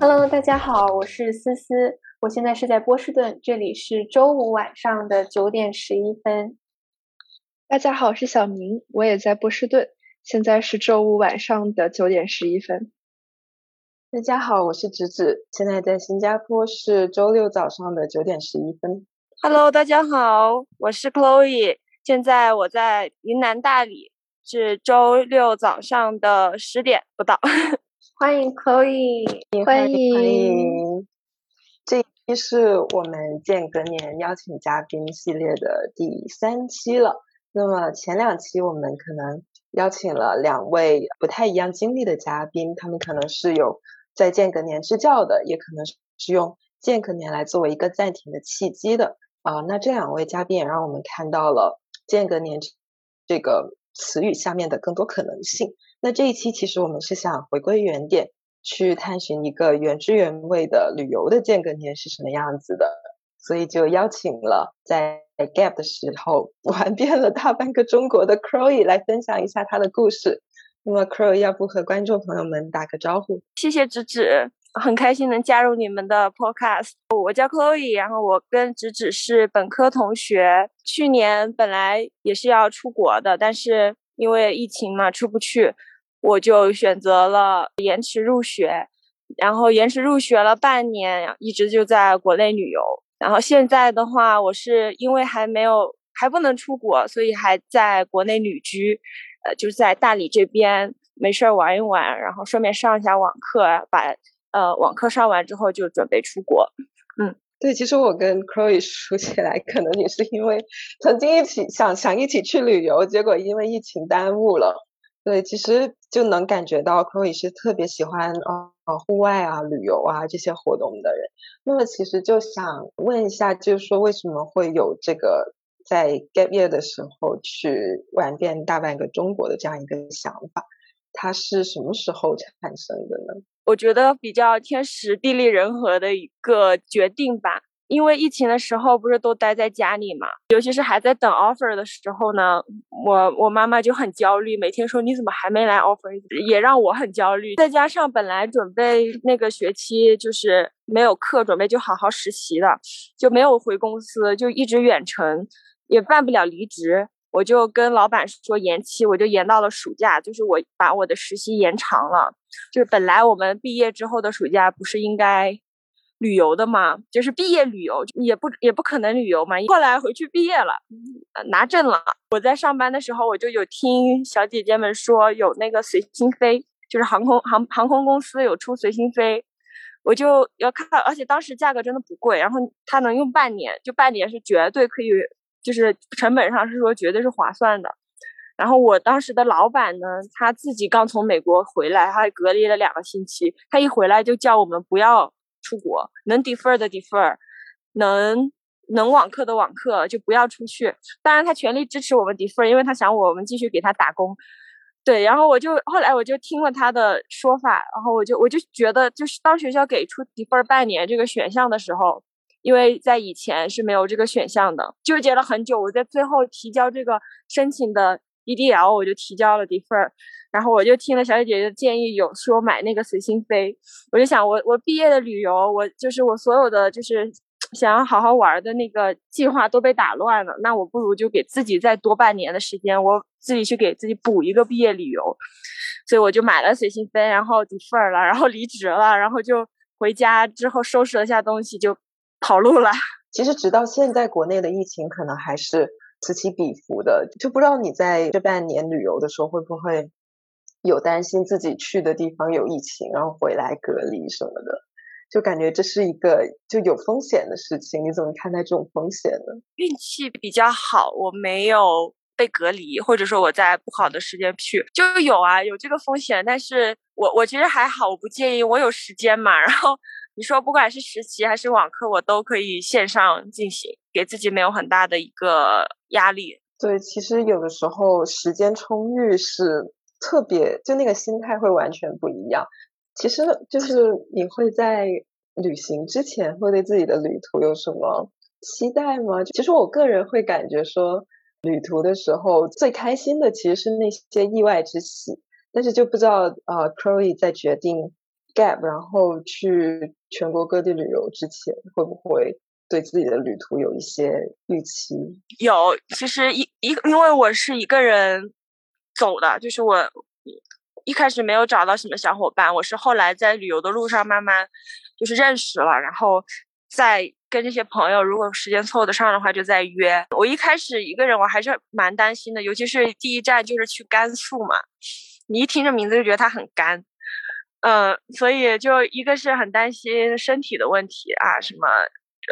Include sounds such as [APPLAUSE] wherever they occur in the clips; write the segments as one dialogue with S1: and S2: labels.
S1: Hello，大家好，我是思思，我现在是在波士顿，这里是周五晚上的九点十一分。
S2: 大家好，我是小明，我也在波士顿，现在是周五晚上的九点十一分。
S3: 大家好，我是芷芷，现在在新加坡是周六早上的九点十一分。
S4: Hello，大家好，我是 Chloe，现在我在云南大理，是周六早上的十点不到。
S1: 欢迎 Chloe，
S3: 欢迎欢迎。这一期是我们间隔年邀请嘉宾系列的第三期了。那么前两期我们可能邀请了两位不太一样经历的嘉宾，他们可能是有在间隔年支教的，也可能是用间隔年来作为一个暂停的契机的啊。那这两位嘉宾也让我们看到了间隔年这个词语下面的更多可能性。那这一期其实我们是想回归原点，去探寻一个原汁原味的旅游的间隔年是什么样子的，所以就邀请了在 Gap 的时候玩遍了大半个中国的 Crowy 来分享一下他的故事。那么 Crow 要不和观众朋友们打个招呼？
S4: 谢谢芷芷，很开心能加入你们的 Podcast。我叫 Chloe，然后我跟芷芷是本科同学，去年本来也是要出国的，但是。因为疫情嘛，出不去，我就选择了延迟入学，然后延迟入学了半年，一直就在国内旅游。然后现在的话，我是因为还没有还不能出国，所以还在国内旅居，呃，就在大理这边没事儿玩一玩，然后顺便上一下网课，把呃网课上完之后就准备出国。嗯。
S3: 对，其实我跟 Chloe 说起来，可能也是因为曾经一起想想一起去旅游，结果因为疫情耽误了。对，其实就能感觉到 Chloe 是特别喜欢呃户外啊、旅游啊这些活动的人。那么其实就想问一下，就是说为什么会有这个在 Gap Year 的时候去玩遍大半个中国的这样一个想法？它是什么时候产生的呢？
S4: 我觉得比较天时地利人和的一个决定吧，因为疫情的时候不是都待在家里嘛，尤其是还在等 offer 的时候呢，我我妈妈就很焦虑，每天说你怎么还没来 offer，也让我很焦虑。再加上本来准备那个学期就是没有课，准备就好好实习的，就没有回公司，就一直远程，也办不了离职。我就跟老板说延期，我就延到了暑假，就是我把我的实习延长了。就是本来我们毕业之后的暑假不是应该旅游的嘛？就是毕业旅游也不也不可能旅游嘛。后来回去毕业了，拿证了。我在上班的时候，我就有听小姐姐们说有那个随心飞，就是航空航航空公司有出随心飞，我就要看，而且当时价格真的不贵，然后它能用半年，就半年是绝对可以。就是成本上是说绝对是划算的，然后我当时的老板呢，他自己刚从美国回来，他还隔离了两个星期，他一回来就叫我们不要出国，能 defer 的 defer，能能网课的网课就不要出去。当然他全力支持我们 defer，因为他想我们继续给他打工。对，然后我就后来我就听了他的说法，然后我就我就觉得，就是当学校给出 defer 半年这个选项的时候。因为在以前是没有这个选项的，纠结了很久。我在最后提交这个申请的 EDL，我就提交了 defer，然后我就听了小姐姐的建议，有说买那个随心飞。我就想，我我毕业的旅游，我就是我所有的就是想要好好玩的那个计划都被打乱了。那我不如就给自己再多半年的时间，我自己去给自己补一个毕业旅游。所以我就买了随心飞，然后 defer 了，然后离职了，然后就回家之后收拾了下东西就。跑路了。[LAUGHS]
S3: 其实直到现在，国内的疫情可能还是此起彼伏的，就不知道你在这半年旅游的时候会不会有担心自己去的地方有疫情，然后回来隔离什么的，就感觉这是一个就有风险的事情。你怎么看待这种风险呢？
S4: 运气比较好，我没有被隔离，或者说我在不好的时间去，就有啊，有这个风险。但是我我其实还好，我不介意，我有时间嘛，然后。你说不管是实习还是网课，我都可以线上进行，给自己没有很大的一个压力。
S3: 对，其实有的时候时间充裕是特别，就那个心态会完全不一样。其实就是你会在旅行之前会对自己的旅途有什么期待吗？其实我个人会感觉说，旅途的时候最开心的其实是那些意外之喜，但是就不知道呃 c r o y 在决定。gap，然后去全国各地旅游之前，会不会对自己的旅途有一些预期？
S4: 有，其实一一因为我是一个人走的，就是我一开始没有找到什么小伙伴，我是后来在旅游的路上慢慢就是认识了，然后再跟这些朋友，如果时间凑得上的话，就再约。我一开始一个人，我还是蛮担心的，尤其是第一站就是去甘肃嘛，你一听这名字就觉得它很干。嗯，所以就一个是很担心身体的问题啊，什么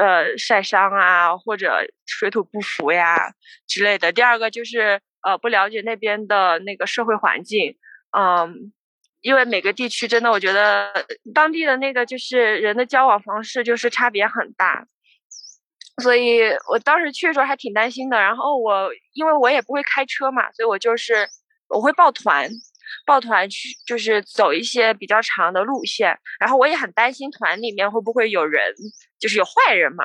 S4: 呃晒伤啊，或者水土不服呀之类的。第二个就是呃不了解那边的那个社会环境，嗯，因为每个地区真的我觉得当地的那个就是人的交往方式就是差别很大，所以我当时去的时候还挺担心的。然后我因为我也不会开车嘛，所以我就是我会报团。抱团去就是走一些比较长的路线，然后我也很担心团里面会不会有人，就是有坏人嘛，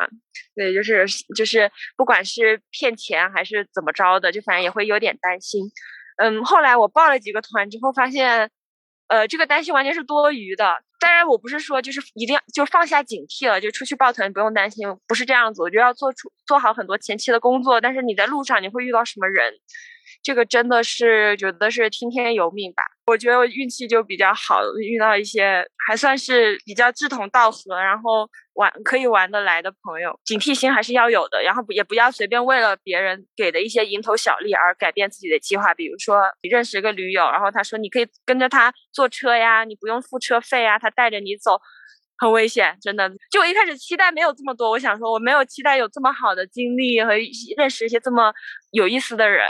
S4: 对，就是就是不管是骗钱还是怎么着的，就反正也会有点担心。嗯，后来我报了几个团之后，发现，呃，这个担心完全是多余的。当然，我不是说就是一定要就放下警惕了，就出去抱团不用担心，不是这样子。我就要做出做好很多前期的工作，但是你在路上你会遇到什么人？这个真的是觉得是听天由命吧。我觉得我运气就比较好，遇到一些还算是比较志同道合，然后玩可以玩得来的朋友。警惕心还是要有的，然后也不要随便为了别人给的一些蝇头小利而改变自己的计划。比如说你认识一个驴友，然后他说你可以跟着他坐车呀，你不用付车费呀，他带着你走，很危险，真的。就我一开始期待没有这么多，我想说我没有期待有这么好的经历和认识一些这么有意思的人。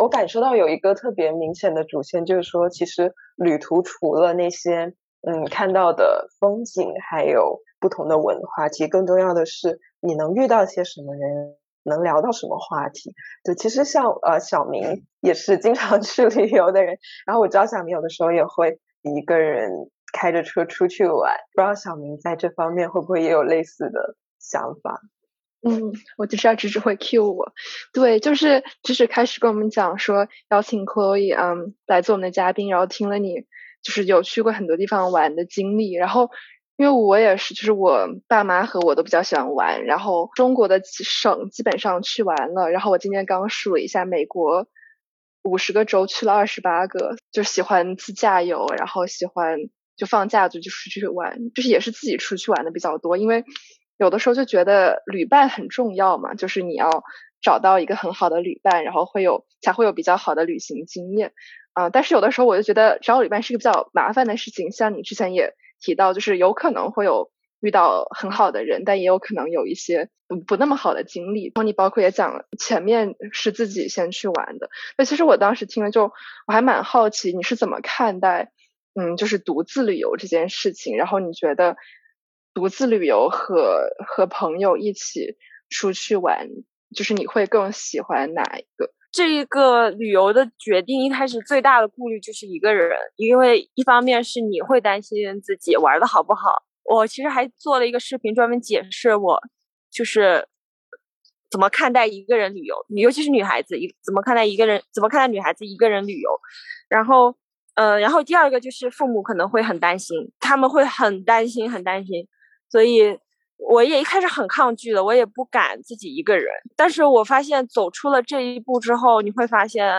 S3: 我感受到有一个特别明显的主线，就是说，其实旅途除了那些嗯看到的风景，还有不同的文化，其实更重要的是你能遇到些什么人，能聊到什么话题。对，其实像呃小明也是经常 [LAUGHS] 去旅游的人，然后我知道小明有的时候也会一个人开着车出去玩，不知道小明在这方面会不会也有类似的想法。
S2: 嗯，我就知道芝芝会 Q 我，对，就是芝芝开始跟我们讲说邀请 Chloe 嗯来做我们的嘉宾，然后听了你就是有去过很多地方玩的经历，然后因为我也是，就是我爸妈和我都比较喜欢玩，然后中国的省基本上去完了，然后我今天刚数了一下，美国五十个州去了二十八个，就喜欢自驾游，然后喜欢就放假就就出去玩，就是也是自己出去玩的比较多，因为。有的时候就觉得旅伴很重要嘛，就是你要找到一个很好的旅伴，然后会有才会有比较好的旅行经验啊。但是有的时候我就觉得找旅伴是个比较麻烦的事情，像你之前也提到，就是有可能会有遇到很好的人，但也有可能有一些不不那么好的经历。然后你包括也讲了前面是自己先去玩的，那其实我当时听了就我还蛮好奇你是怎么看待嗯就是独自旅游这件事情，然后你觉得。独自旅游和和朋友一起出去玩，就是你会更喜欢哪一个？
S4: 这一个旅游的决定一开始最大的顾虑就是一个人，因为一方面是你会担心自己玩的好不好。我其实还做了一个视频专门解释我就是怎么看待一个人旅游，尤其是女孩子一怎么看待一个人，怎么看待女孩子一个人旅游。然后，呃，然后第二个就是父母可能会很担心，他们会很担心，很担心。所以我也一开始很抗拒的，我也不敢自己一个人。但是我发现走出了这一步之后，你会发现，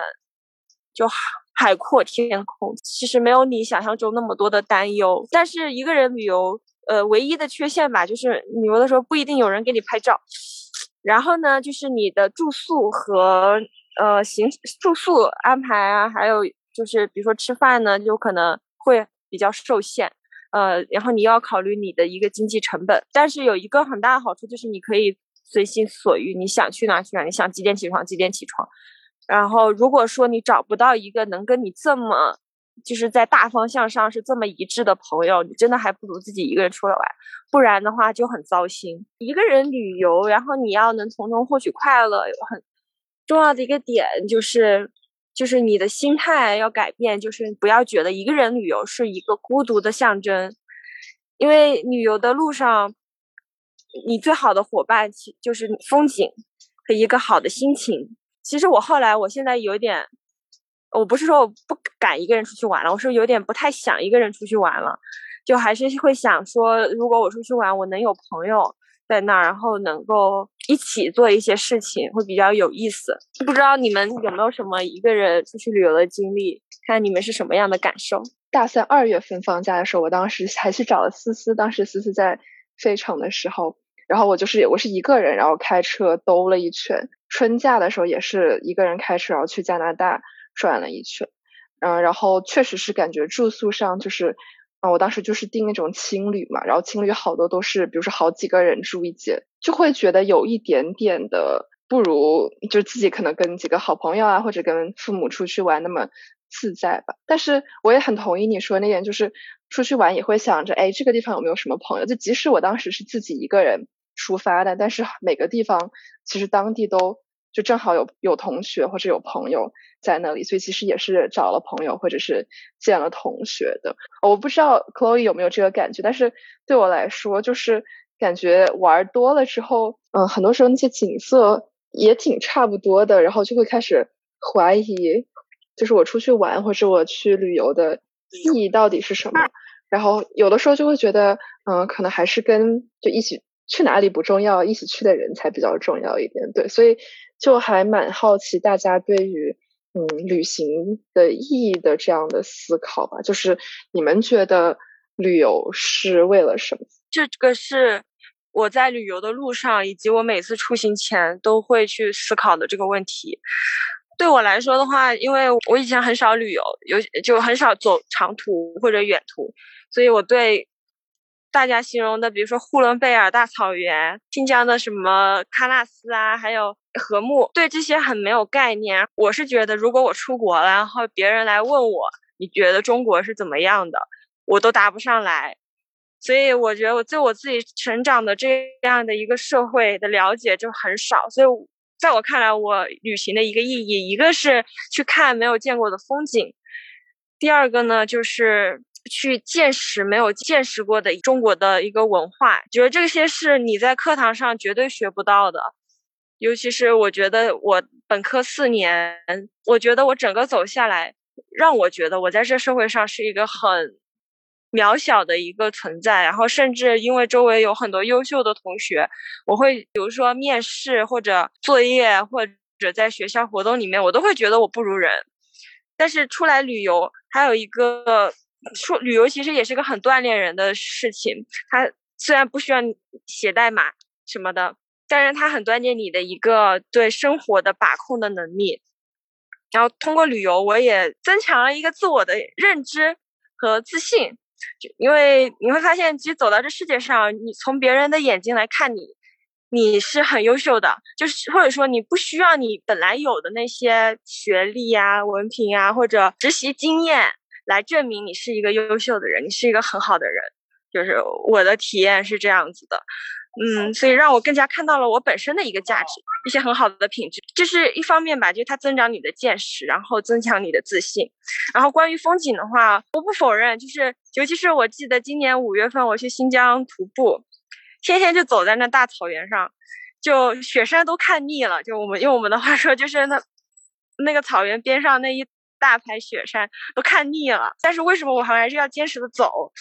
S4: 就海阔天空，其实没有你想象中那么多的担忧。但是一个人旅游，呃，唯一的缺陷吧，就是旅游的时候不一定有人给你拍照。然后呢，就是你的住宿和呃行住宿安排啊，还有就是比如说吃饭呢，就可能会比较受限。呃，然后你要考虑你的一个经济成本，但是有一个很大的好处就是你可以随心所欲，你想去哪去哪，你想几点起床几点起床。然后如果说你找不到一个能跟你这么就是在大方向上是这么一致的朋友，你真的还不如自己一个人出来玩，不然的话就很糟心。一个人旅游，然后你要能从中获取快乐，有很重要的一个点就是。就是你的心态要改变，就是不要觉得一个人旅游是一个孤独的象征，因为旅游的路上，你最好的伙伴其就是风景和一个好的心情。其实我后来，我现在有点，我不是说我不敢一个人出去玩了，我是有点不太想一个人出去玩了，就还是会想说，如果我出去玩，我能有朋友在那儿，然后能够一起做一些事情，会比较有意思。不知道你们有没有什么一个人出去旅游的经历？看你们是什么样的感受？
S2: 大三二月份放假的时候，我当时还去找了思思，当时思思在费城的时候。然后我就是我是一个人，然后开车兜了一圈。春假的时候也是一个人开车，然后去加拿大转了一圈。嗯，然后确实是感觉住宿上就是，我当时就是订那种青旅嘛，然后青旅好多都是，比如说好几个人住一间，就会觉得有一点点的不如就自己可能跟几个好朋友啊，或者跟父母出去玩那么自在吧。但是我也很同意你说那点，就是出去玩也会想着，哎，这个地方有没有什么朋友？就即使我当时是自己一个人。出发的，但是每个地方其实当地都就正好有有同学或者有朋友在那里，所以其实也是找了朋友或者是见了同学的。我不知道 Chloe 有没有这个感觉，但是对我来说，就是感觉玩多了之后，嗯，很多时候那些景色也挺差不多的，然后就会开始怀疑，就是我出去玩或者我去旅游的意义到底是什么。然后有的时候就会觉得，嗯，可能还是跟就一起。去哪里不重要，一起去的人才比较重要一点。对，所以就还蛮好奇大家对于嗯旅行的意义的这样的思考吧。就是你们觉得旅游是为了什么？
S4: 这个是我在旅游的路上，以及我每次出行前都会去思考的这个问题。对我来说的话，因为我以前很少旅游，有就很少走长途或者远途，所以我对。大家形容的，比如说呼伦贝尔大草原、新疆的什么喀纳斯啊，还有和睦，对这些很没有概念。我是觉得，如果我出国了，然后别人来问我，你觉得中国是怎么样的，我都答不上来。所以我觉得我对我自己成长的这样的一个社会的了解就很少。所以在我看来，我旅行的一个意义，一个是去看没有见过的风景，第二个呢就是。去见识没有见识过的中国的一个文化，觉得这些是你在课堂上绝对学不到的。尤其是我觉得我本科四年，我觉得我整个走下来，让我觉得我在这社会上是一个很渺小的一个存在。然后甚至因为周围有很多优秀的同学，我会比如说面试或者作业或者在学校活动里面，我都会觉得我不如人。但是出来旅游，还有一个。说旅游其实也是个很锻炼人的事情，它虽然不需要写代码什么的，但是它很锻炼你的一个对生活的把控的能力。然后通过旅游，我也增强了一个自我的认知和自信，就因为你会发现，其实走到这世界上，你从别人的眼睛来看你，你是很优秀的，就是或者说你不需要你本来有的那些学历呀、文凭呀或者实习经验。来证明你是一个优秀的人，你是一个很好的人，就是我的体验是这样子的，嗯，所以让我更加看到了我本身的一个价值，一些很好的品质，这是一方面吧，就是它增长你的见识，然后增强你的自信。然后关于风景的话，我不否认，就是尤其是我记得今年五月份我去新疆徒步，天天就走在那大草原上，就雪山都看腻了，就我们用我们的话说，就是那那个草原边上那一。大排雪山都看腻了，但是为什么我还是要坚持的走？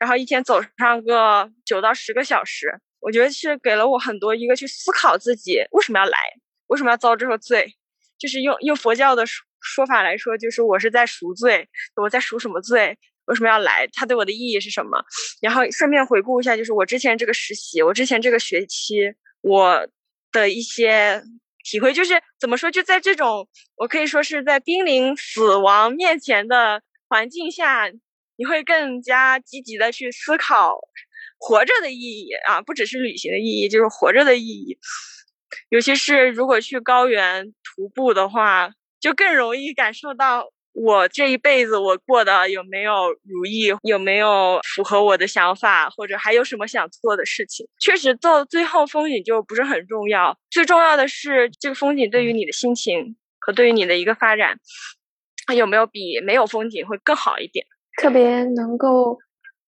S4: 然后一天走上个九到十个小时，我觉得是给了我很多一个去思考自己为什么要来，为什么要遭这个罪？就是用用佛教的说说法来说，就是我是在赎罪，我在赎什么罪？为什么要来？它对我的意义是什么？然后顺便回顾一下，就是我之前这个实习，我之前这个学期我的一些。体会就是怎么说，就在这种我可以说是在濒临死亡面前的环境下，你会更加积极的去思考活着的意义啊，不只是旅行的意义，就是活着的意义。尤其是如果去高原徒步的话，就更容易感受到。我这一辈子我过得有没有如意，有没有符合我的想法，或者还有什么想做的事情？确实到最后风景就不是很重要，最重要的是这个风景对于你的心情和对于你的一个发展，有没有比没有风景会更好一点？
S1: 特别能够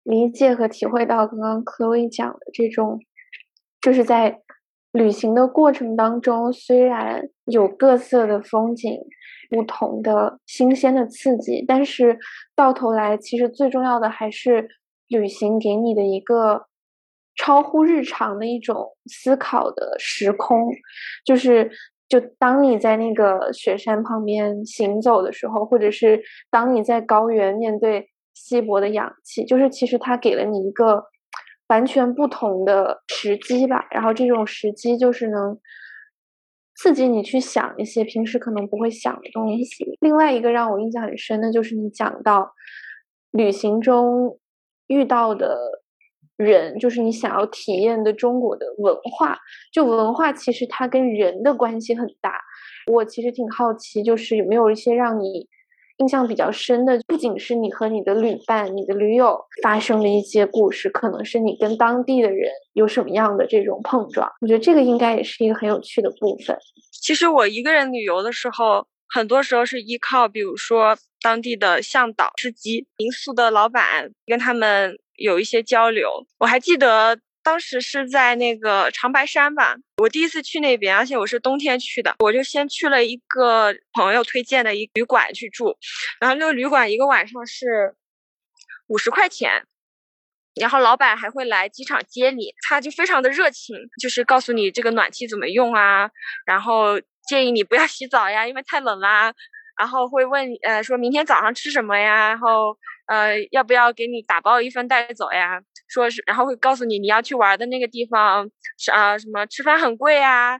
S1: 理解和体会到刚刚 Chloe 讲的这种，就是在旅行的过程当中，虽然有各色的风景。不同的新鲜的刺激，但是到头来，其实最重要的还是旅行给你的一个超乎日常的一种思考的时空，就是就当你在那个雪山旁边行走的时候，或者是当你在高原面对稀薄的氧气，就是其实它给了你一个完全不同的时机吧。然后这种时机就是能。刺激你去想一些平时可能不会想的东西。另外一个让我印象很深的就是你讲到旅行中遇到的人，就是你想要体验的中国的文化。就文化其实它跟人的关系很大。我其实挺好奇，就是有没有一些让你。印象比较深的，不仅是你和你的旅伴、你的驴友发生的一些故事，可能是你跟当地的人有什么样的这种碰撞。我觉得这个应该也是一个很有趣的部分。
S4: 其实我一个人旅游的时候，很多时候是依靠，比如说当地的向导、司机、民宿的老板，跟他们有一些交流。我还记得。当时是在那个长白山吧，我第一次去那边，而且我是冬天去的，我就先去了一个朋友推荐的一旅馆去住，然后那个旅馆一个晚上是五十块钱，然后老板还会来机场接你，他就非常的热情，就是告诉你这个暖气怎么用啊，然后建议你不要洗澡呀，因为太冷啦，然后会问呃说明天早上吃什么呀，然后呃要不要给你打包一份带走呀。说是，然后会告诉你你要去玩的那个地方是啊，什么吃饭很贵啊。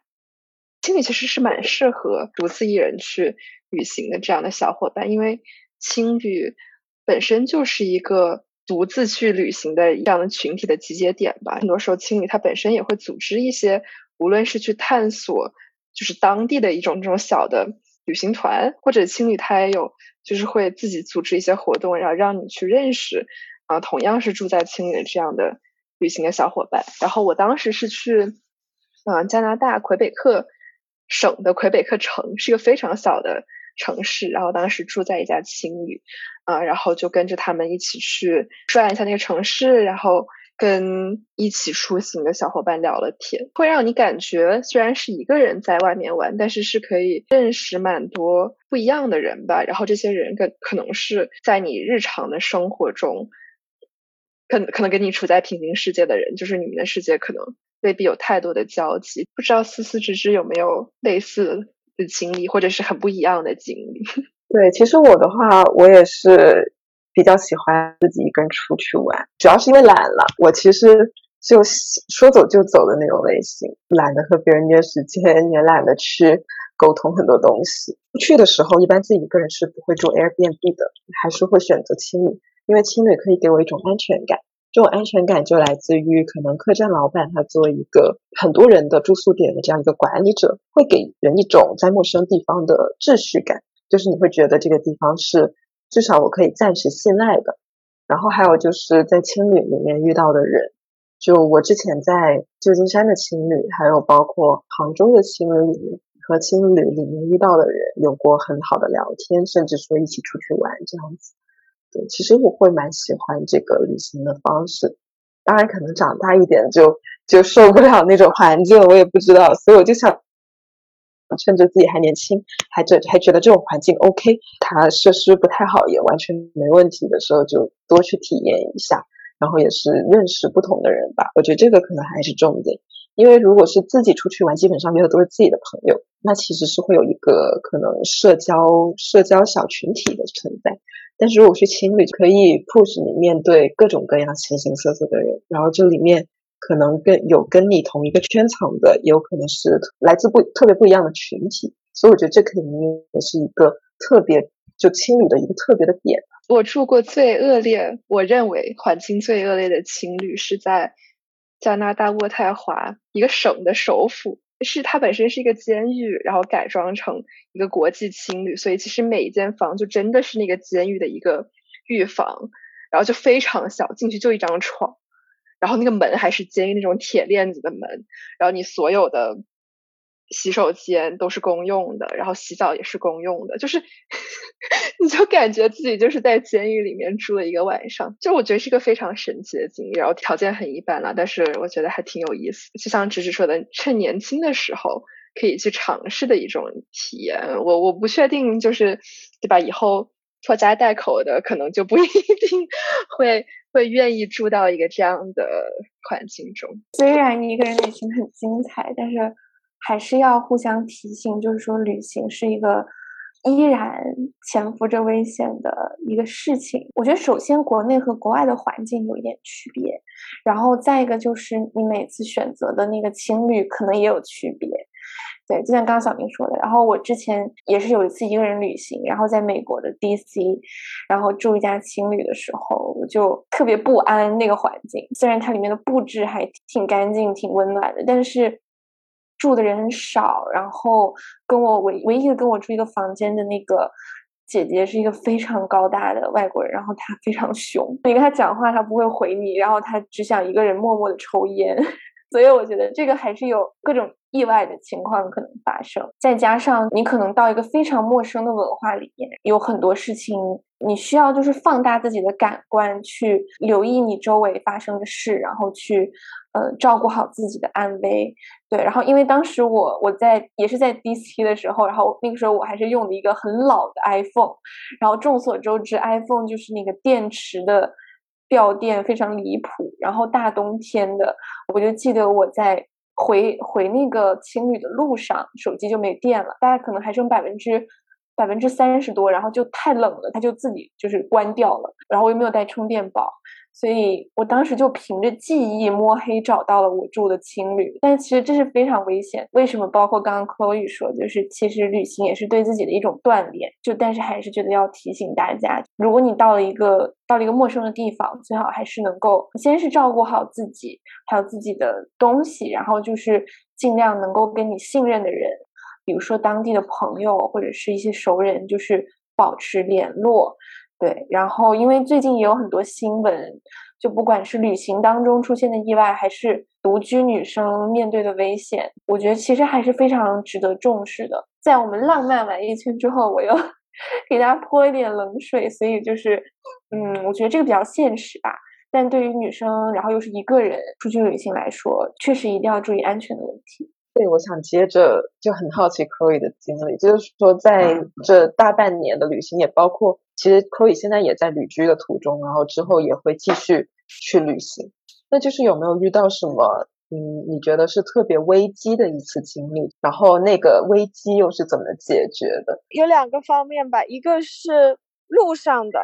S2: 青旅其实是蛮适合独自一人去旅行的这样的小伙伴，因为青旅本身就是一个独自去旅行的这样的群体的集结点吧。很多时候青旅它本身也会组织一些，无论是去探索就是当地的一种这种小的旅行团，或者青旅它也有就是会自己组织一些活动，然后让你去认识。啊，同样是住在青旅这样的旅行的小伙伴，然后我当时是去，嗯，加拿大魁北克省的魁北克城，是一个非常小的城市，然后当时住在一家青旅，啊，然后就跟着他们一起去转一下那个城市，然后跟一起出行的小伙伴聊了天，会让你感觉虽然是一个人在外面玩，但是是可以认识蛮多不一样的人吧，然后这些人可可能是在你日常的生活中。可可能跟你处在平行世界的人，就是你们的世界可能未必有太多的交集。不知道思思芝芝有没有类似的经历，或者是很不一样的经历？[LAUGHS]
S3: 对，其实我的话，我也是比较喜欢自己一个人出去玩，主要是因为懒了。我其实就说走就走的那种类型，懒得和别人约时间，也懒得去沟通很多东西。出去的时候，一般自己一个人是不会住 Airbnb 的，还是会选择青旅。因为青旅可以给我一种安全感，这种安全感就来自于可能客栈老板他作为一个很多人的住宿点的这样一个管理者，会给人一种在陌生地方的秩序感，就是你会觉得这个地方是至少我可以暂时信赖的。然后还有就是在青旅里面遇到的人，就我之前在旧金山的青旅，还有包括杭州的青旅里面和青旅里面遇到的人有过很好的聊天，甚至说一起出去玩这样子。对，其实我会蛮喜欢这个旅行的方式，当然可能长大一点就就受不了那种环境，我也不知道，所以我就想趁着自己还年轻，还觉还觉得这种环境 OK，它设施不太好也完全没问题的时候，就多去体验一下，然后也是认识不同的人吧。我觉得这个可能还是重点，因为如果是自己出去玩，基本上约的都是自己的朋友，那其实是会有一个可能社交社交小群体的存在。但是如果去情侣，可以 push 你面对各种各样形形色色的人，然后这里面可能跟有跟你同一个圈层的，也有可能是来自不特别不一样的群体，所以我觉得这肯定也是一个特别就情侣的一个特别的点。
S2: 我住过最恶劣，我认为环境最恶劣的情侣是在加拿大渥太华一个省的首府。是它本身是一个监狱，然后改装成一个国际青旅，所以其实每一间房就真的是那个监狱的一个狱房，然后就非常小，进去就一张床，然后那个门还是监狱那种铁链子的门，然后你所有的。洗手间都是公用的，然后洗澡也是公用的，就是 [LAUGHS] 你就感觉自己就是在监狱里面住了一个晚上，就我觉得是一个非常神奇的经历。然后条件很一般了，但是我觉得还挺有意思。就像芝芝说的，趁年轻的时候可以去尝试的一种体验。我我不确定，就是对吧？以后拖家带口的可能就不一定会会愿意住到一个这样的环境中。
S1: 虽然一个人旅行很精彩，但是还是要互相提醒，就是说旅行是一个依然潜伏着危险的一个事情。我觉得首先国内和国外的环境有一点区别，然后再一个就是你每次选择的那个情侣可能也有区别。对，就像刚刚小明说的，然后我之前也是有一次一个人旅行，然后在美国的 DC，然后住一家青旅的时候，我就特别不安那个环境。虽然它里面的布置还挺干净、挺温暖的，但是住的人很少。然后跟我唯唯一的跟我住一个房间的那个姐姐是一个非常高大的外国人，然后她非常凶，你跟她讲话她不会回你，然后她只想一个人默默的抽烟。[LAUGHS] 所以我觉得这个还是有各种意外的情况可能发生，再加上你可能到一个非常陌生的文化里面，有很多事情你需要就是放大自己的感官去留意你周围发生的事，然后去呃照顾好自己的安危。对，然后因为当时我我在也是在 DC 的时候，然后那个时候我还是用的一个很老的 iPhone，然后众所周知，iPhone 就是那个电池的。掉电非常离谱，然后大冬天的，我就记得我在回回那个青旅的路上，手机就没电了，大概可能还剩百分之百分之三十多，然后就太冷了，它就自己就是关掉了，然后我又没有带充电宝。所以我当时就凭着记忆摸黑找到了我住的青旅，但其实这是非常危险。为什么？包括刚刚 Chloe 说，就是其实旅行也是对自己的一种锻炼。就但是还是觉得要提醒大家，如果你到了一个到了一个陌生的地方，最好还是能够先是照顾好自己，还有自己的东西，然后就是尽量能够跟你信任的人，比如说当地的朋友或者是一些熟人，就是保持联络。对，然后因为最近也有很多新闻，就不管是旅行当中出现的意外，还是独居女生面对的危险，我觉得其实还是非常值得重视的。在我们浪漫完一圈之后，我又 [LAUGHS] 给大家泼一点冷水，所以就是，嗯，我觉得这个比较现实吧。但对于女生，然后又是一个人出去旅行来说，确实一定要注意安全的问题。
S3: 对，我想接着就很好奇 Chloe 的经历，就是说在这大半年的旅行，也包括。其实 Chloe 现在也在旅居的途中，然后之后也会继续去旅行。那就是有没有遇到什么，嗯，你觉得是特别危机的一次经历？然后那个危机又是怎么解决的？
S4: 有两个方面吧，一个是路上的，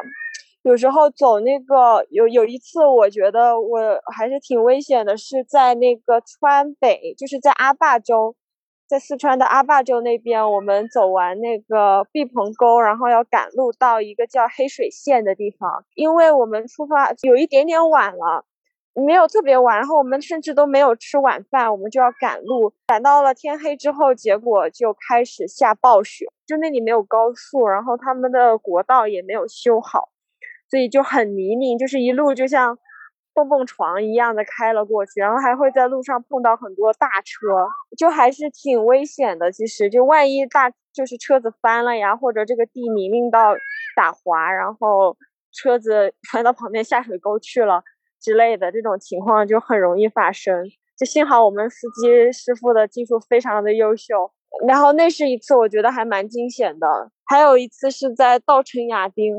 S4: 有时候走那个有有一次，我觉得我还是挺危险的，是在那个川北，就是在阿坝州。在四川的阿坝州那边，我们走完那个毕棚沟，然后要赶路到一个叫黑水县的地方。因为我们出发有一点点晚了，没有特别晚，然后我们甚至都没有吃晚饭，我们就要赶路。赶到了天黑之后，结果就开始下暴雪，就那里没有高速，然后他们的国道也没有修好，所以就很泥泞，就是一路就像。蹦蹦床一样的开了过去，然后还会在路上碰到很多大车，就还是挺危险的。其实就万一大就是车子翻了呀，或者这个地泥泞到打滑，然后车子 [LAUGHS] 翻到旁边下水沟去了之类的，这种情况就很容易发生。就幸好我们司机师傅的技术非常的优秀，然后那是一次我觉得还蛮惊险的。还有一次是在稻城亚丁。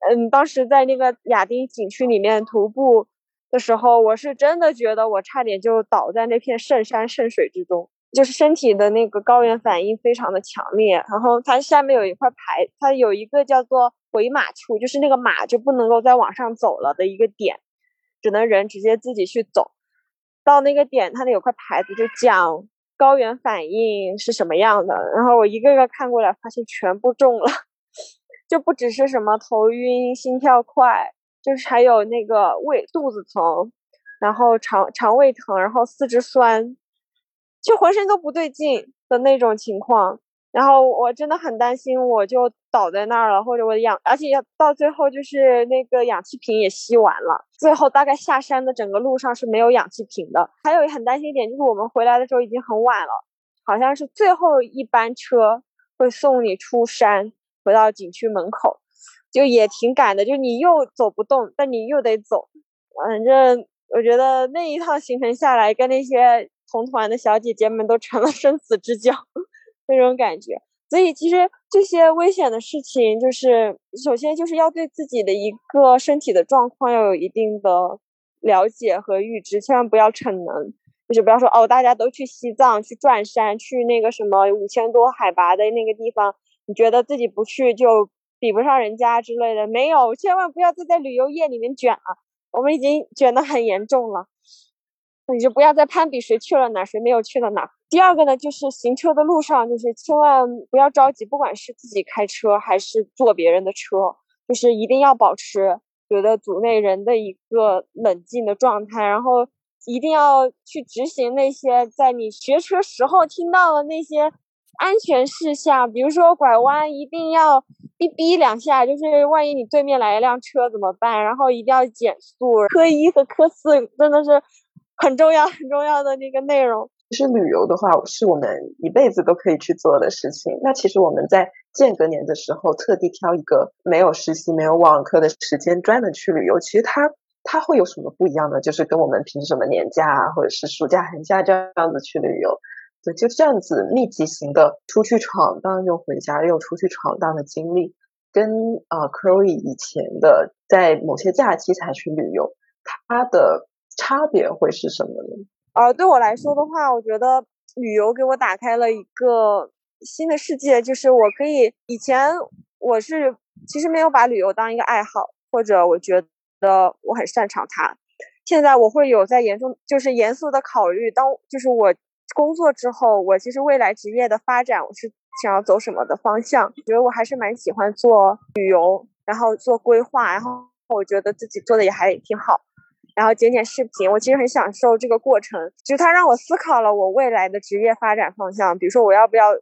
S4: 嗯，当时在那个亚丁景区里面徒步的时候，我是真的觉得我差点就倒在那片圣山圣水之中，就是身体的那个高原反应非常的强烈。然后它下面有一块牌，它有一个叫做回马处，就是那个马就不能够再往上走了的一个点，只能人直接自己去走。到那个点，它那有块牌子就讲高原反应是什么样的。然后我一个个看过来，发现全部中了。就不只是什么头晕、心跳快，就是还有那个胃肚子疼，然后肠肠胃疼，然后四肢酸，就浑身都不对劲的那种情况。然后我真的很担心，我就倒在那儿了，或者我的氧，而且要到最后就是那个氧气瓶也吸完了。最后大概下山的整个路上是没有氧气瓶的。还有很担心一点就是我们回来的时候已经很晚了，好像是最后一班车会送你出山。回到景区门口，就也挺赶的，就你又走不动，但你又得走。反正我觉得那一趟行程下来，跟那些同团的小姐姐们都成了生死之交那种感觉。所以其实这些危险的事情，就是首先就是要对自己的一个身体的状况要有一定的了解和预知，千万不要逞能，就是不要说哦，大家都去西藏去转山，去那个什么五千多海拔的那个地方，你觉得自己不去就比不上人家之类的，没有，千万不要再在旅游业里面卷了，我们已经卷得很严重了。你就不要再攀比谁去了哪，谁没有去了哪。第二个呢，就是行车的路上，就是千万不要着急，不管是自己开车还是坐别人的车，就是一定要保持觉得组内人的一个冷静的状态，然后一定要去执行那些在你学车时候听到的那些安全事项，比如说拐弯一定要哔哔两下，就是万一你对面来一辆车怎么办？然后一定要减速。科一和科四真的是。很重要很重要的那个内容。
S3: 其实旅游的话，是我们一辈子都可以去做的事情。那其实我们在间隔年的时候，特地挑一个没有实习、没有网课的时间，专门去旅游。其实它它会有什么不一样呢？就是跟我们凭什么年假啊，或者是暑假、寒假这样子去旅游，就这样子密集型的出去闯荡又回家又出去闯荡的经历，跟啊 Chloe 以前的在某些假期才去旅游，它的。差别会是什么呢？
S4: 呃，对我来说的话，我觉得旅游给我打开了一个新的世界，就是我可以以前我是其实没有把旅游当一个爱好，或者我觉得我很擅长它。现在我会有在严重就是严肃的考虑，当就是我工作之后，我其实未来职业的发展，我是想要走什么的方向？我觉得我还是蛮喜欢做旅游，然后做规划，然后我觉得自己做的也还挺好。然后剪剪视频，我其实很享受这个过程，就它让我思考了我未来的职业发展方向。比如说，我要不要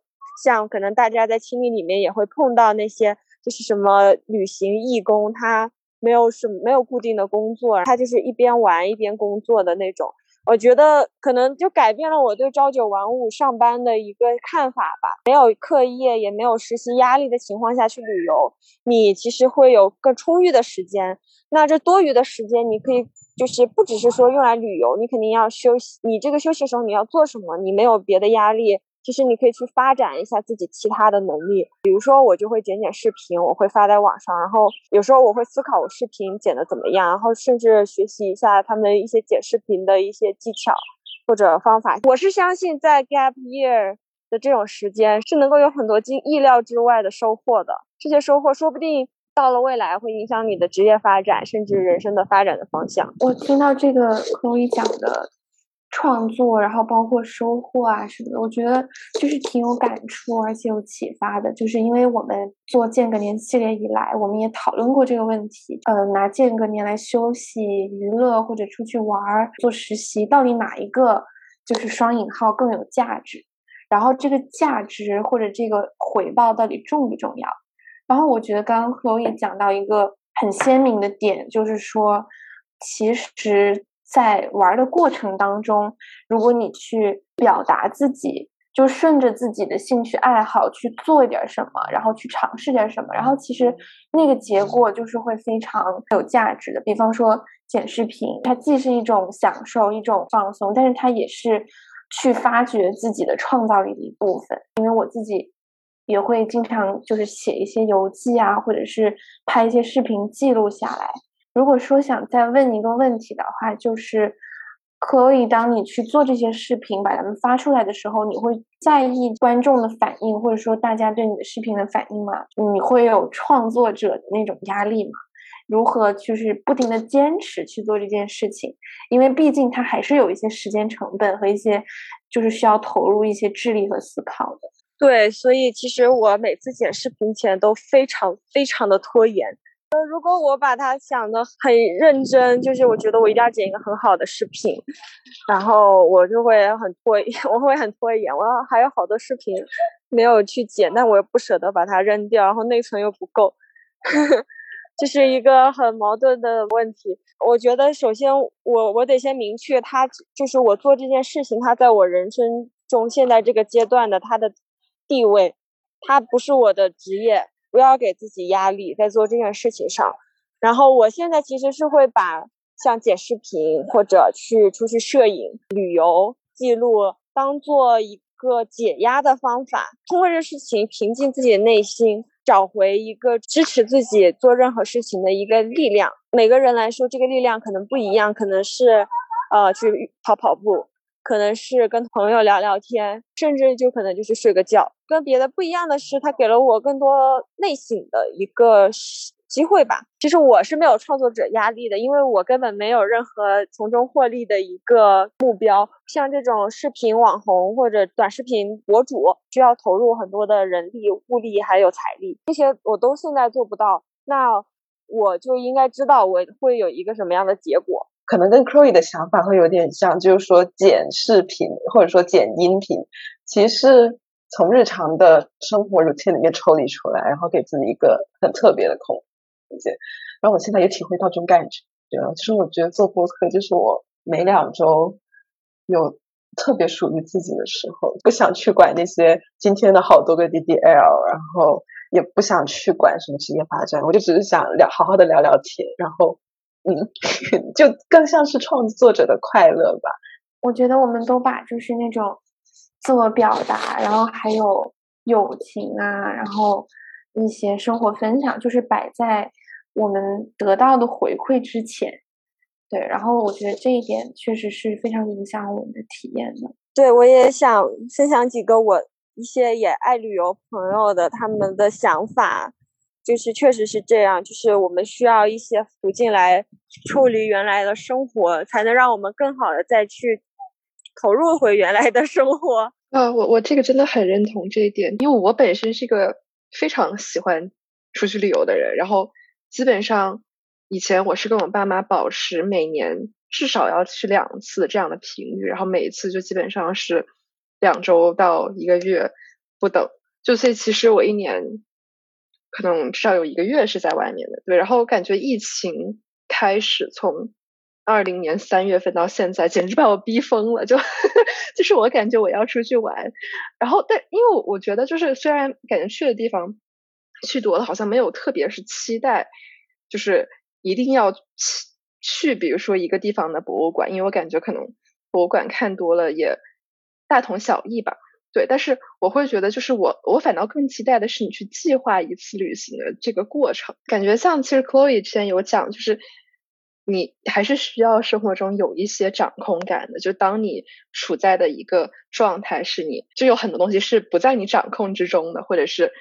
S4: 像可能大家在青旅里面也会碰到那些，就是什么旅行义工，他没有什么没有固定的工作，他就是一边玩一边工作的那种。我觉得可能就改变了我对朝九晚五上班的一个看法吧。没有课业，也没有实习压力的情况下去旅游，你其实会有更充裕的时间。那这多余的时间，你可以。就是不只是说用来旅游，你肯定要休息。你这个休息时候你要做什么？你没有别的压力，其实你可以去发展一下自己其他的能力。比如说我就会剪剪视频，我会发在网上，然后有时候我会思考我视频剪的怎么样，然后甚至学习一下他们一些剪视频的一些技巧或者方法。我是相信在 gap year 的这种时间是能够有很多经意料之外的收获的，这些收获说不定。到了未来会影响你的职业发展，甚至人生的发展的方向。
S1: 我听到这个可以讲的创作，然后包括收获啊什么的，我觉得就是挺有感触，而且有启发的。就是因为我们做间隔年系列以来，我们也讨论过这个问题。呃，拿间隔年来休息、娱乐或者出去玩儿、做实习，到底哪一个就是双引号更有价值？然后这个价值或者这个回报到底重不重要？然后我觉得刚刚何也讲到一个很鲜明的点，就是说，其实，在玩的过程当中，如果你去表达自己，就顺着自己的兴趣爱好去做一点什么，然后去尝试点什么，然后其实那个结果就是会非常有价值的。比方说剪视频，它既是一种享受、一种放松，但是它也是去发掘自己的创造力的一部分。因为我自己。也会经常就是写一些游记啊，或者是拍一些视频记录下来。如果说想再问一个问题的话，就是可以当你去做这些视频，把它们发出来的时候，你会在意观众的反应，或者说大家对你的视频的反应吗？你会有创作者的那种压力吗？如何就是不停的坚持去做这件事情？因为毕竟它还是有一些时间成本和一些就是需要投入一些智力和思考的。
S4: 对，所以其实我每次剪视频前都非常非常的拖延。呃，如果我把它想的很认真，就是我觉得我一定要剪一个很好的视频，然后我就会很拖，[LAUGHS] 我会很拖延。我还有好多视频没有去剪，但我又不舍得把它扔掉，然后内存又不够，[LAUGHS] 这是一个很矛盾的问题。我觉得首先我我得先明确，它就是我做这件事情，它在我人生中现在这个阶段的它的。地位，它不是我的职业，不要给自己压力，在做这件事情上。然后我现在其实是会把像剪视频或者去出去摄影、旅游记录当做一个解压的方法，通过这事情平静自己的内心，找回一个支持自己做任何事情的一个力量。每个人来说，这个力量可能不一样，可能是，呃，去跑跑步，可能是跟朋友聊聊天，甚至就可能就是睡个觉。跟别的不一样的是，它给了我更多内省的一个。机会吧，其实我是没有创作者压力的，因为我根本没有任何从中获利的一个目标。像这种视频网红或者短视频博主，需要投入很多的人力、物力还有财力，这些我都现在做不到。那我就应该知道我会有一个什么样的结果。
S3: 可能跟 Chloe 的想法会有点像，就是说剪视频或者说剪音频，其实从日常的生活 routine 里面抽离出来，然后给自己一个很特别的空间。然后我现在也体会到这种感觉，对了，就是我觉得做播客就是我每两周有特别属于自己的时候，不想去管那些今天的好多个 DDL，然后也不想去管什么职业发展，我就只是想聊好好的聊聊天，然后嗯，[LAUGHS] 就更像是创作者的快乐吧。
S1: 我觉得我们都把就是那种自我表达，然后还有友情啊，然后。一些生活分享，就是摆在我们得到的回馈之前，对。然后我觉得这一点确实是非常影响我们的体验的。
S4: 对，我也想分享几个我一些也爱旅游朋友的他们的想法，就是确实是这样，就是我们需要一些途径来处理原来的生活，才能让我们更好的再去投入回原来的生活。
S2: 啊，我我这个真的很认同这一点，因为我本身是一个。非常喜欢出去旅游的人，然后基本上以前我是跟我爸妈保持每年至少要去两次这样的频率，然后每一次就基本上是两周到一个月不等，就所以其实我一年可能至少有一个月是在外面的，对，然后感觉疫情开始从二零年三月份到现在，简直把我逼疯了，就。[LAUGHS] 就是我感觉我要出去玩，然后但因为我觉得就是虽然感觉去的地方去多了，好像没有特别是期待，就是一定要去去，比如说一个地方的博物馆，因为我感觉可能博物馆看多了也大同小异吧。对，但是我会觉得就是我我反倒更期待的是你去计划一次旅行的这个过程，感觉像其实 Chloe 之前有讲就是。你还是需要生活中有一些掌控感的，就当你处在的一个状态是你就有很多东西是不在你掌控之中的，或者是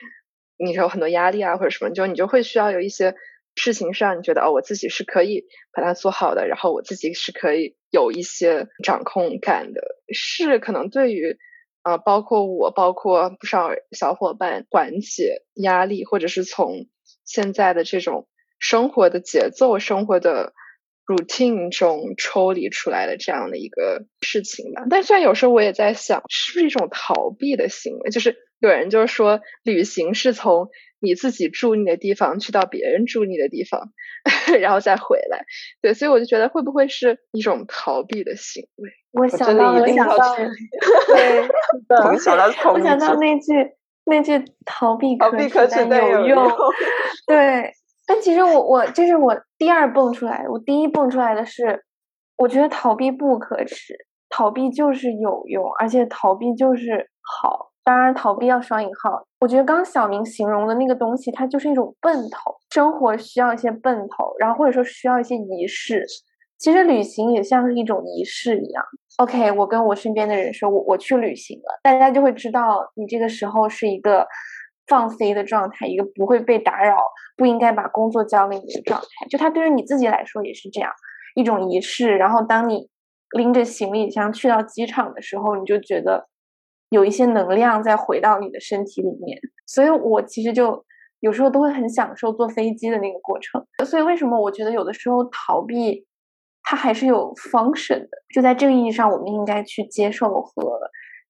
S2: 你有很多压力啊或者什么，就你就会需要有一些事情上你觉得哦我自己是可以把它做好的，然后我自己是可以有一些掌控感的，是可能对于啊包括我包括不少小伙伴缓解压力，或者是从现在的这种生活的节奏生活的。Routine 中抽离出来的这样的一个事情吧，但虽然有时候我也在想，是不是一种逃避的行为？就是有人就是说，旅行是从你自己住你的地方去到别人住你的地方，[LAUGHS] 然后再回来。对，所以我就觉得会不会是一种逃避的行为？
S1: 我想到了，想到，对，
S3: 我想到
S1: 我想到那句那句逃避
S3: 逃避可取
S1: 但
S3: 有
S1: 用，[LAUGHS] 对。但其实我我这是我第二蹦出来，我第一蹦出来的是，我觉得逃避不可耻，逃避就是有用，而且逃避就是好。当然，逃避要双引号。我觉得刚小明形容的那个东西，它就是一种奔头。生活需要一些奔头，然后或者说需要一些仪式。其实旅行也像是一种仪式一样。OK，我跟我身边的人说，我我去旅行了，大家就会知道你这个时候是一个。放飞的状态，一个不会被打扰，不应该把工作交给你的状态。就它对于你自己来说也是这样一种仪式。然后当你拎着行李箱去到机场的时候，你就觉得有一些能量在回到你的身体里面。所以我其实就有时候都会很享受坐飞机的那个过程。所以为什么我觉得有的时候逃避它还是有 function 的？就在这个意义上，我们应该去接受和。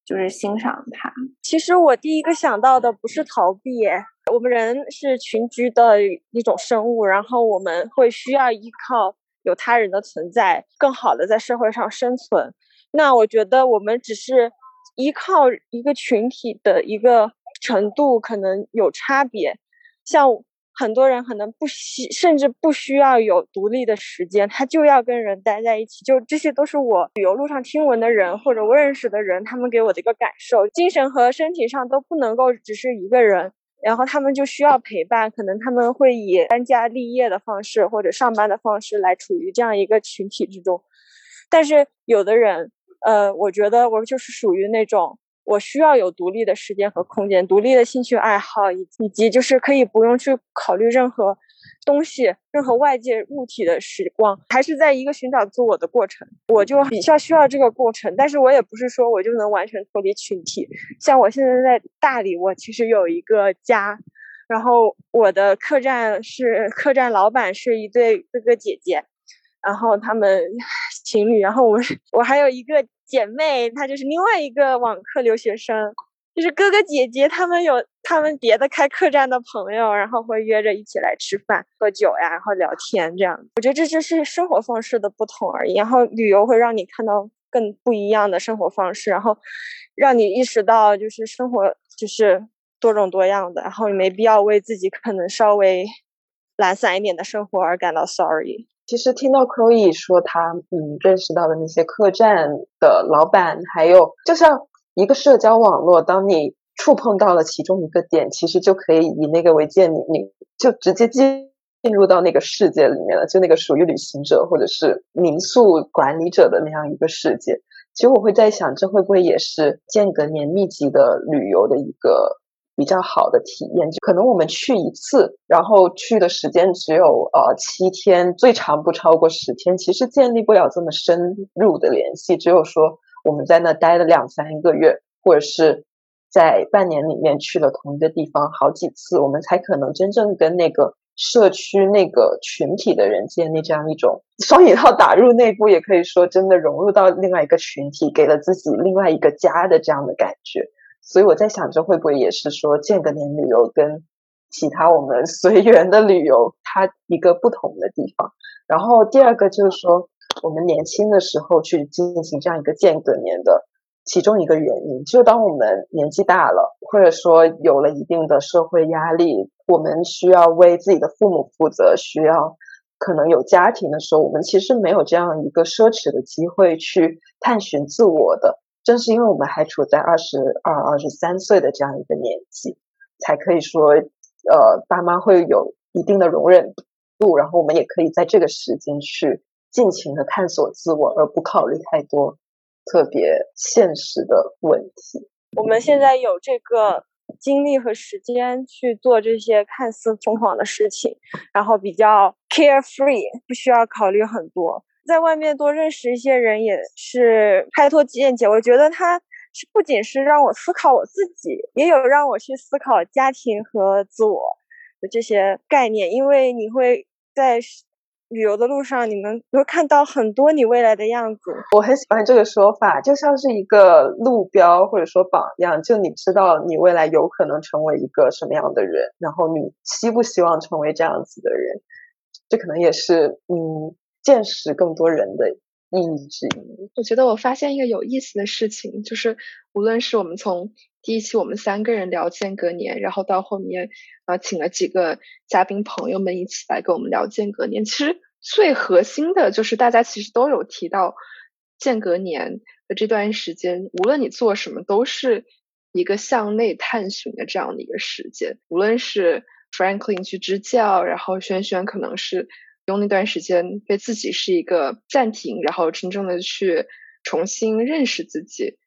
S1: 就是欣赏它。
S4: 其实我第一个想到的不是逃避，我们人是群居的一种生物，然后我们会需要依靠有他人的存在，更好的在社会上生存。那我觉得我们只是依靠一个群体的一个程度可能有差别。像很多人可能不需，甚至不需要有独立的时间，他就要跟人待在一起。就这些都是我旅游路上听闻的人或者我认识的人，他们给我的一个感受，精神和身体上都不能够只是一个人，然后他们就需要陪伴。可能他们会以安家立业的方式或者上班的方式来处于这样一个群体之中。但是有的人，呃，我觉得我就是属于那种。我需要有独立的时间和空间，独立的兴趣爱好，以以及就是可以不用去考虑任何东西、任何外界物体的时光，还是在一个寻找自我的过程。我就比较需要这个过程，但是我也不是说我就能完全脱离群体。像我现在在大理，我其实有一个家，然后我的客栈是客栈老板是一对哥哥姐姐，然后他们 [LAUGHS] 情侣，然后我我还有一个。姐妹，她就是另外一个网课留学生，就是哥哥姐姐，他们有他们别的开客栈的朋友，然后会约着一起来吃饭、喝酒呀，然后聊天这样。我觉得这就是生活方式的不同而已。然后旅游会让你看到更不一样的生活方式，然后让你意识到就是生活就是多种多样的，然后你没必要为自己可能稍微懒散一点的生活而感到 sorry。
S3: 其实听到 Chloe 说他嗯认识到的那些客栈的老板，还有就像一个社交网络，当你触碰到了其中一个点，其实就可以以那个为界，你你就直接进进入到那个世界里面了，就那个属于旅行者或者是民宿管理者的那样一个世界。其实我会在想，这会不会也是间隔年密集的旅游的一个。比较好的体验，就可能我们去一次，然后去的时间只有呃七天，最长不超过十天，其实建立不了这么深入的联系。只有说我们在那待了两三个月，或者是在半年里面去了同一个地方好几次，我们才可能真正跟那个社区那个群体的人建立这样一种双引号打入内部，也可以说真的融入到另外一个群体，给了自己另外一个家的这样的感觉。所以我在想，这会不会也是说间隔年旅游跟其他我们 [LAUGHS] 随缘的旅游它一个不同的地方？然后第二个就是说，我们年轻的时候去进行这样一个间隔年的其中一个原因，就当我们年纪大了，或者说有了一定的社会压力，我们需要为自己的父母负责，需要可能有家庭的时候，我们其实没有这样一个奢侈的机会去探寻自我的。正是因为我们还处在二十二、二十三岁的这样一个年纪，才可以说，呃，爸妈会有一定的容忍度，然后我们也可以在这个时间去尽情的探索自我，而不考虑太多特别现实的问题。
S4: 我们现在有这个精力和时间去做这些看似疯狂的事情，然后比较 carefree，不需要考虑很多。在外面多认识一些人也是开拓见解。我觉得它是不仅是让我思考我自己，也有让我去思考家庭和自我的这些概念。因为你会在旅游的路上，你们会看到很多你未来的样子。
S3: 我很喜欢这个说法，就像是一个路标或者说榜样，就你知道你未来有可能成为一个什么样的人，然后你希不希望成为这样子的人，这可能也是嗯。见识更多人的意义之一。
S2: 我觉得我发现一个有意思的事情，就是无论是我们从第一期我们三个人聊间隔年，然后到后面啊请了几个嘉宾朋友们一起来跟我们聊间隔年，其实最核心的就是大家其实都有提到间隔年的这段时间，无论你做什么，都是一个向内探寻的这样的一个时间。无论是 Franklin 去支教，然后轩轩可能是。用那段时间对自己是一个暂停，然后真正的去重新认识自己，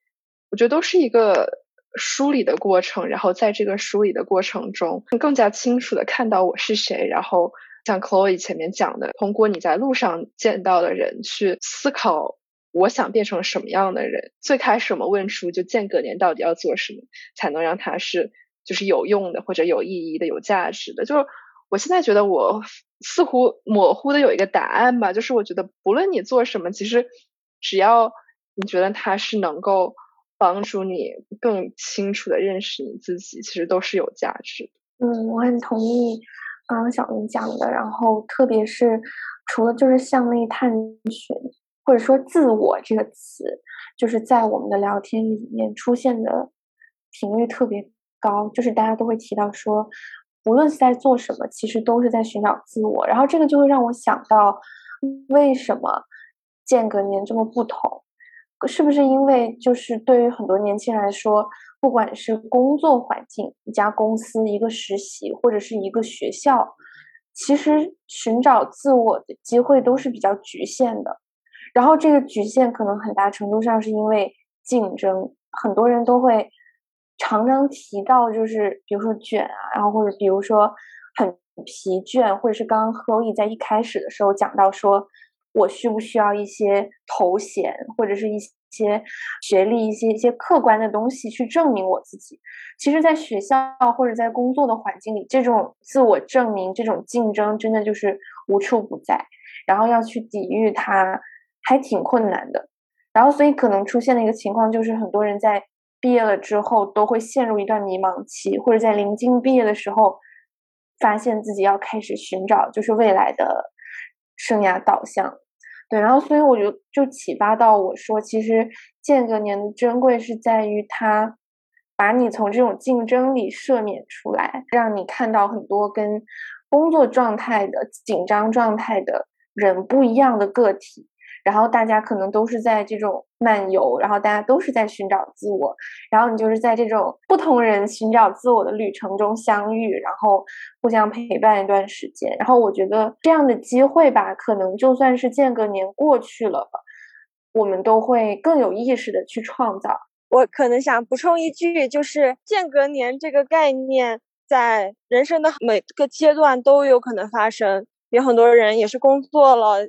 S2: 我觉得都是一个梳理的过程。然后在这个梳理的过程中，更加清楚的看到我是谁。然后像 Chloe 前面讲的，通过你在路上见到的人去思考，我想变成什么样的人。最开始我们问出就间隔年到底要做什么，才能让它是就是有用的或者有意义的、有价值的。就是我现在觉得我。似乎模糊的有一个答案吧，就是我觉得不论你做什么，其实只要你觉得它是能够帮助你更清楚的认识你自己，其实都是有价值的。
S1: 嗯，我很同意刚刚小林讲的，然后特别是除了就是向内探寻或者说自我这个词，就是在我们的聊天里面出现的频率特别高，就是大家都会提到说。无论是在做什么，其实都是在寻找自我。然后这个就会让我想到，为什么间隔年这么不同？是不是因为就是对于很多年轻人来说，不管是工作环境、一家公司、一个实习或者是一个学校，其实寻找自我的机会都是比较局限的。然后这个局限可能很大程度上是因为竞争，很多人都会常常提到，就是比如说卷啊，然后或者比如说很疲倦，或者是刚刚 Chloe 在一开始的时候讲到说。我需不需要一些头衔，或者是一些学历，一些一些客观的东西去证明我自己？其实，在学校或者在工作的环境里，这种自我证明、这种竞争，真的就是无处不在。然后要去抵御它，还挺困难的。然后，所以可能出现的一个情况就是，很多人在毕业了之后，都会陷入一段迷茫期，或者在临近毕业的时候，发现自己要开始寻找，就是未来的生涯导向。对，然后所以我就就启发到我说，其实间隔年的珍贵是在于它把你从这种竞争里赦免出来，让你看到很多跟工作状态的紧张状态的人不一样的个体。然后大家可能都是在这种漫游，然后大家都是在寻找自我，然后你就是在这种不同人寻找自我的旅程中相遇，然后互相陪伴一段时间。然后我觉得这样的机会吧，可能就算是间隔年过去了，我们都会更有意识的去创造。
S4: 我可能想补充一句，就是间隔年这个概念，在人生的每个阶段都有可能发生。有很多人也是工作了。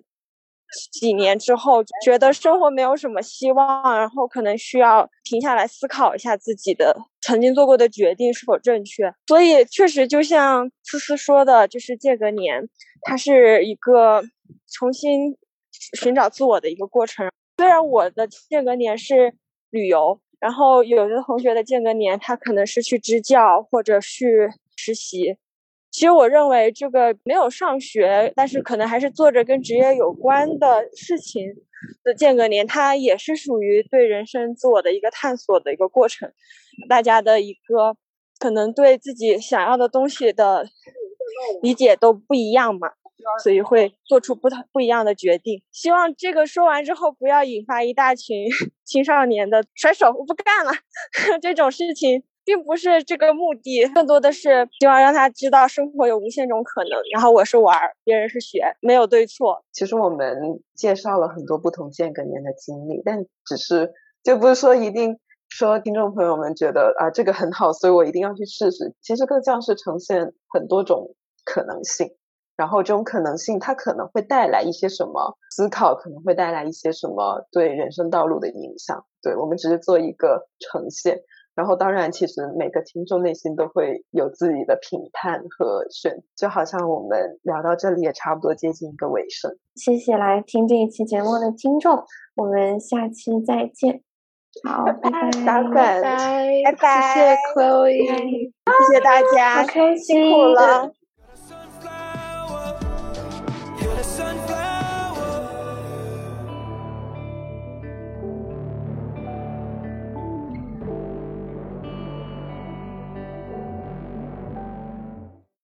S4: 几年之后，觉得生活没有什么希望，然后可能需要停下来思考一下自己的曾经做过的决定是否正确。所以，确实就像思思说的，就是间隔年，它是一个重新寻找自我的一个过程。虽然我的间隔年是旅游，然后有的同学的间隔年，他可能是去支教或者去实习。其实我认为这个没有上学，但是可能还是做着跟职业有关的事情的间隔年，它也是属于对人生自我的一个探索的一个过程。大家的一个可能对自己想要的东西的理解都不一样嘛，所以会做出不同不一样的决定。希望这个说完之后，不要引发一大群 [LAUGHS] 青少年的甩手，我不干了 [LAUGHS] 这种事情。并不是这个目的，更多的是希望让他知道生活有无限种可能。然后我是玩，别人是学，没有对错。
S3: 其实我们介绍了很多不同间隔年的经历，但只是就不是说一定说听众朋友们觉得啊这个很好，所以我一定要去试试。其实更像是呈现很多种可能性，然后这种可能性它可能会带来一些什么思考，可能会带来一些什么对人生道路的影响。对我们只是做一个呈现。然后，当然，其实每个听众内心都会有自己的评判和选，就好像我们聊到这里也差不多接近一个尾声。
S1: 谢谢来听这一期节目的听众，我们下期再见。好，拜拜，[LAUGHS]
S3: 打
S4: 粉，拜拜，
S2: 谢谢 Chloe，
S4: 谢谢大家，
S1: 辛
S4: 苦了。[LAUGHS]